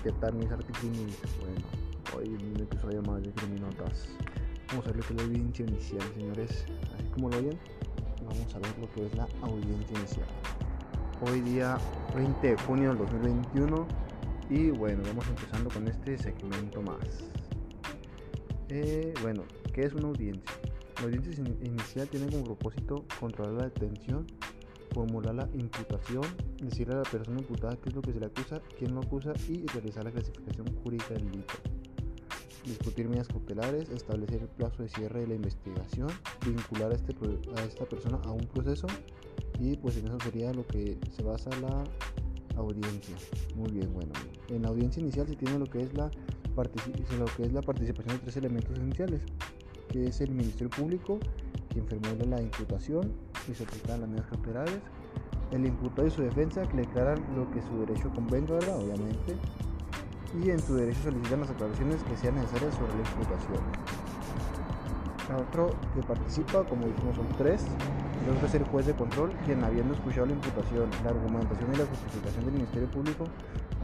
¿Qué tal mis articrimis? Bueno, hoy en un episodio más de Criminotas. Vamos a ver lo que es la audiencia inicial, señores. Así como lo oyen, vamos a ver lo que es la audiencia inicial. Hoy día 20 de junio del 2021 y bueno, vamos empezando con este segmento más. Eh, bueno, ¿qué es una audiencia? La audiencia inicial tiene como propósito controlar la detención formular la imputación, decirle a la persona imputada qué es lo que se le acusa, quién lo acusa y realizar la clasificación jurídica del delito. Discutir medidas cautelares, establecer el plazo de cierre de la investigación, vincular a, este, a esta persona a un proceso y pues en eso sería lo que se basa la audiencia. Muy bien, bueno. En la audiencia inicial se tiene lo que es la, lo que es la participación de tres elementos esenciales, que es el Ministerio Público, quien formula la imputación, y aplican las medidas cautelares. El imputado y su defensa que declaran lo que su derecho convenga, ¿verdad? Obviamente. Y en su derecho solicitan las aclaraciones que sean necesarias sobre la imputación. otro que participa, como dijimos, son tres. El otro es el juez de control, quien habiendo escuchado la imputación, la argumentación y la justificación del Ministerio Público,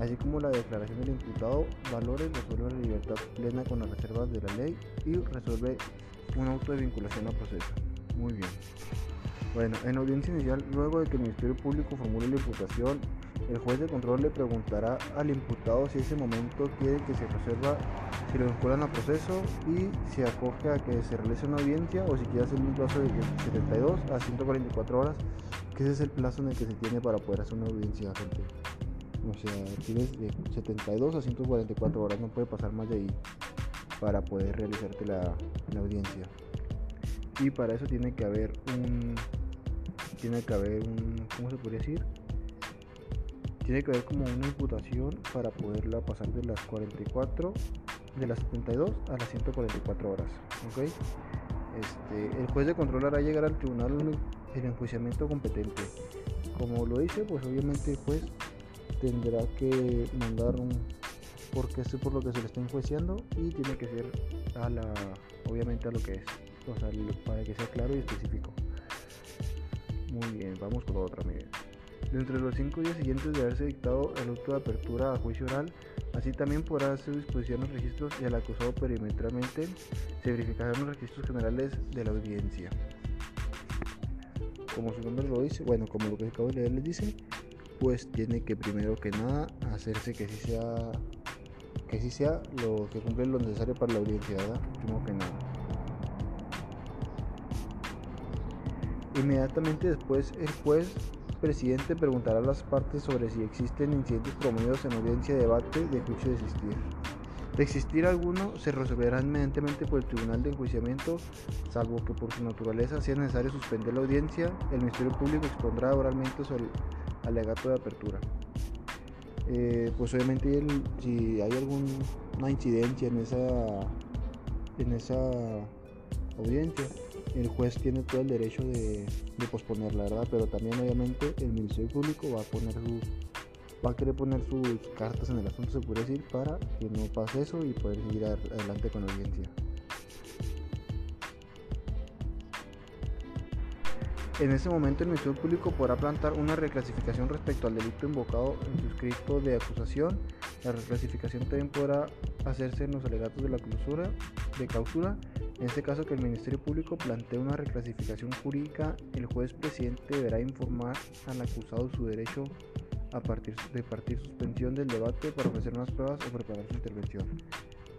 así como la declaración del imputado, valores, resuelve la libertad plena con las reservas de la ley y resuelve un auto de vinculación al proceso. Muy bien. Bueno, en audiencia inicial, luego de que el Ministerio Público formule la imputación, el juez de control le preguntará al imputado si ese momento quiere que se reserva, si lo vinculan a proceso y si acoge a que se realice una audiencia o si quiere hacer un plazo de 72 a 144 horas, que ese es el plazo en el que se tiene para poder hacer una audiencia, gente. O sea, tienes de 72 a 144 horas, no puede pasar más de ahí para poder realizarte la, la audiencia. Y para eso tiene que haber un tiene que haber un, ¿cómo se podría decir? Tiene que haber como una imputación para poderla pasar de las 44, de las 72 a las 144 horas, ¿ok? Este, el juez de control hará llegar al tribunal el enjuiciamiento competente. Como lo dice, pues obviamente el juez tendrá que mandar un porque es por lo que se le está enjuiciando y tiene que ser a la obviamente a lo que es o sea, para que sea claro y específico muy bien, vamos con otra, medida. Dentro de los cinco días siguientes de haberse dictado el auto de apertura a juicio oral, así también podrá hacer disposición los registros y al acusado perimetralmente se verificarán los registros generales de la audiencia. Como su nombre lo dice, bueno, como lo que acabo de leer les dice, pues tiene que primero que nada hacerse que sí sea que sí sea lo que cumple lo necesario para la audiencia, ¿verdad? Primero que nada. Inmediatamente después el juez presidente preguntará a las partes sobre si existen incidentes promovidos en audiencia de debate de juicio de existir. De existir alguno, se resolverá inmediatamente por el Tribunal de Enjuiciamiento, salvo que por su naturaleza sea necesario suspender la audiencia, el Ministerio Público expondrá oralmente sobre el alegato de apertura. Eh, pues obviamente si hay alguna incidencia en esa, en esa audiencia, el juez tiene todo el derecho de, posponer la verdad, pero también obviamente el Ministerio Público va a poner su, va a querer poner sus cartas en el asunto, se puede decir, para que no pase eso y poder seguir adelante con la audiencia. En ese momento el Ministerio Público podrá plantar una reclasificación respecto al delito invocado en su escrito de acusación. La reclasificación también podrá hacerse en los alegatos de la clausura, de clausura en este caso que el Ministerio Público plantee una reclasificación jurídica, el juez presidente deberá informar al acusado su derecho a partir de partir suspensión del debate para ofrecer más pruebas o preparar su intervención.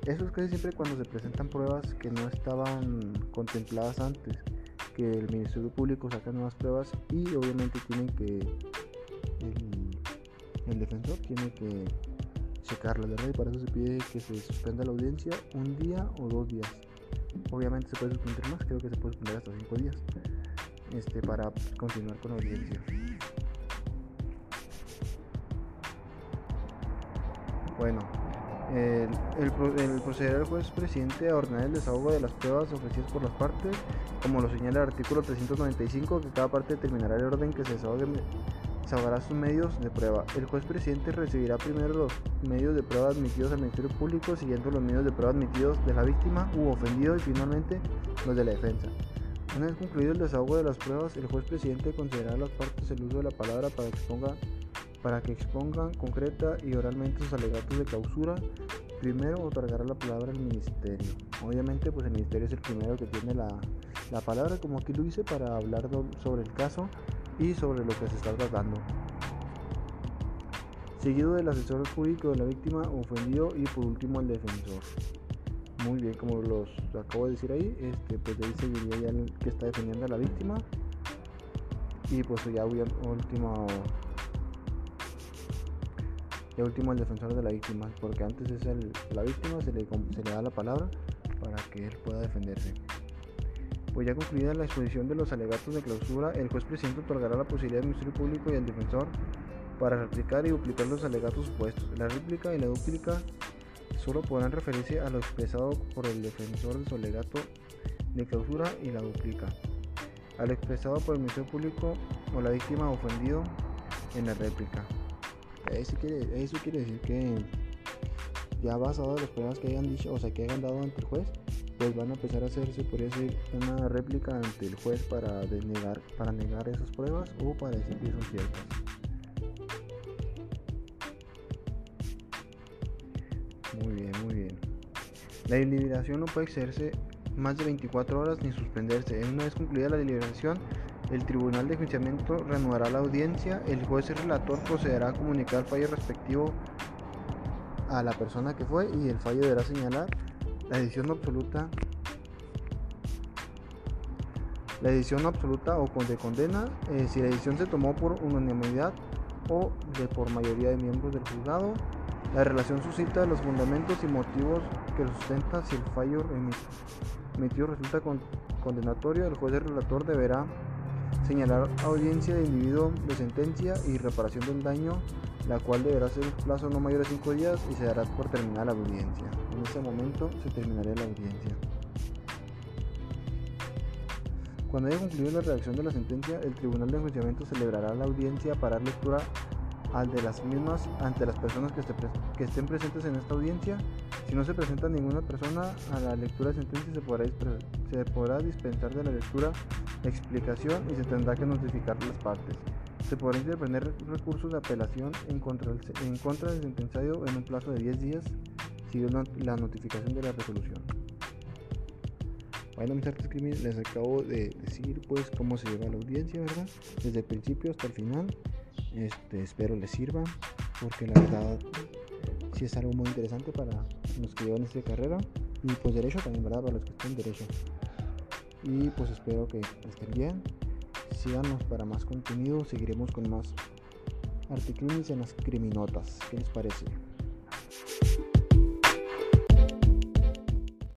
Eso es casi siempre cuando se presentan pruebas que no estaban contempladas antes, que el Ministerio Público saca nuevas pruebas y obviamente tienen que el, el defensor tiene que checarlas, ¿verdad? Y para eso se pide que se suspenda la audiencia un día o dos días. Obviamente se puede suspender más, creo que se puede suspender hasta 5 días este, para continuar con la audiencia. Bueno, el, el, proceder del juez presidente a ordenar el desahogo de las pruebas ofrecidas por las partes, como lo señala el artículo 395, que cada parte determinará el orden que se desahogue sabrá sus medios de prueba. El juez presidente recibirá primero los medios de prueba admitidos al Ministerio Público, siguiendo los medios de prueba admitidos de la víctima u ofendido y finalmente los de la defensa. Una vez concluido el desahogo de las pruebas, el juez presidente considerará las partes el uso de la palabra para que exponga para que expongan concreta y oralmente sus alegatos de clausura. Primero otorgará la palabra al ministerio. Obviamente pues el ministerio es el primero que tiene la, la palabra, como aquí lo dice, para hablar sobre el caso y sobre lo que se está tratando. Seguido del asesor jurídico de la víctima ofendido y por último el defensor. Muy bien, como los acabo de decir ahí, este, pues de ahí seguiría ya el que está defendiendo a la víctima. Y pues ya último y último el defensor de la víctima, porque antes es el, la víctima, se le, se le da la palabra para que él pueda defenderse. Pues ya concluida la exposición de los alegatos de clausura, el juez presidente otorgará la posibilidad al Ministerio Público y al defensor para replicar y duplicar los alegatos supuestos. La réplica y la duplica solo podrán referirse a lo expresado por el defensor de su alegato de clausura y la duplica. Al expresado por el Ministerio Público o la víctima ofendido en la réplica. Eso quiere, decir que ya basado en las pruebas que hayan dicho, o sea, que hayan dado ante el juez, pues van a empezar a hacerse, por decir, una réplica ante el juez para denegar, para negar esas pruebas o para decir que son ciertas. Muy bien, muy bien. La deliberación no puede excederse más de 24 horas ni suspenderse. Una vez concluida la deliberación, el Tribunal de Juiciamiento reanudará la audiencia, el juez y relator procederá a comunicar el fallo respectivo a la persona que fue y el fallo deberá señalar la decisión absoluta. La decisión absoluta o de condena eh, si la decisión se tomó por unanimidad o de por mayoría de miembros del juzgado. La relación suscita los fundamentos y motivos que lo sustentan si el fallo emitido resulta condenatorio el juez y relator deberá señalar audiencia de individuo de sentencia y reparación del daño, la cual deberá ser un plazo no mayor a 5 días y se dará por terminada la audiencia. En ese momento se terminaría la audiencia. Cuando haya concluido la redacción de la sentencia, el Tribunal de Enjuiciamiento celebrará la audiencia para dar lectura al de las mismas ante las personas que, estén presentes en esta audiencia. Si no se presenta ninguna persona a la lectura de sentencia, se podrá, se podrá dispensar de la lectura explicación y se tendrá que notificar las partes. Se podrá interponer recursos de apelación en contra, del, en contra del sentenciado en un plazo de 10 días siguiendo la notificación de la resolución. Bueno, mis artes crímenes, les acabo de decir pues cómo se lleva la audiencia, ¿verdad? Desde el principio hasta el final. Este, espero les sirva, porque la verdad sí es algo muy interesante para los que llevan esta carrera. Y pues derecho también, ¿verdad? Para los que están derecho. Y pues espero que estén bien. Síganos para más contenido. Seguiremos con más artículos en las criminotas. ¿Qué les parece?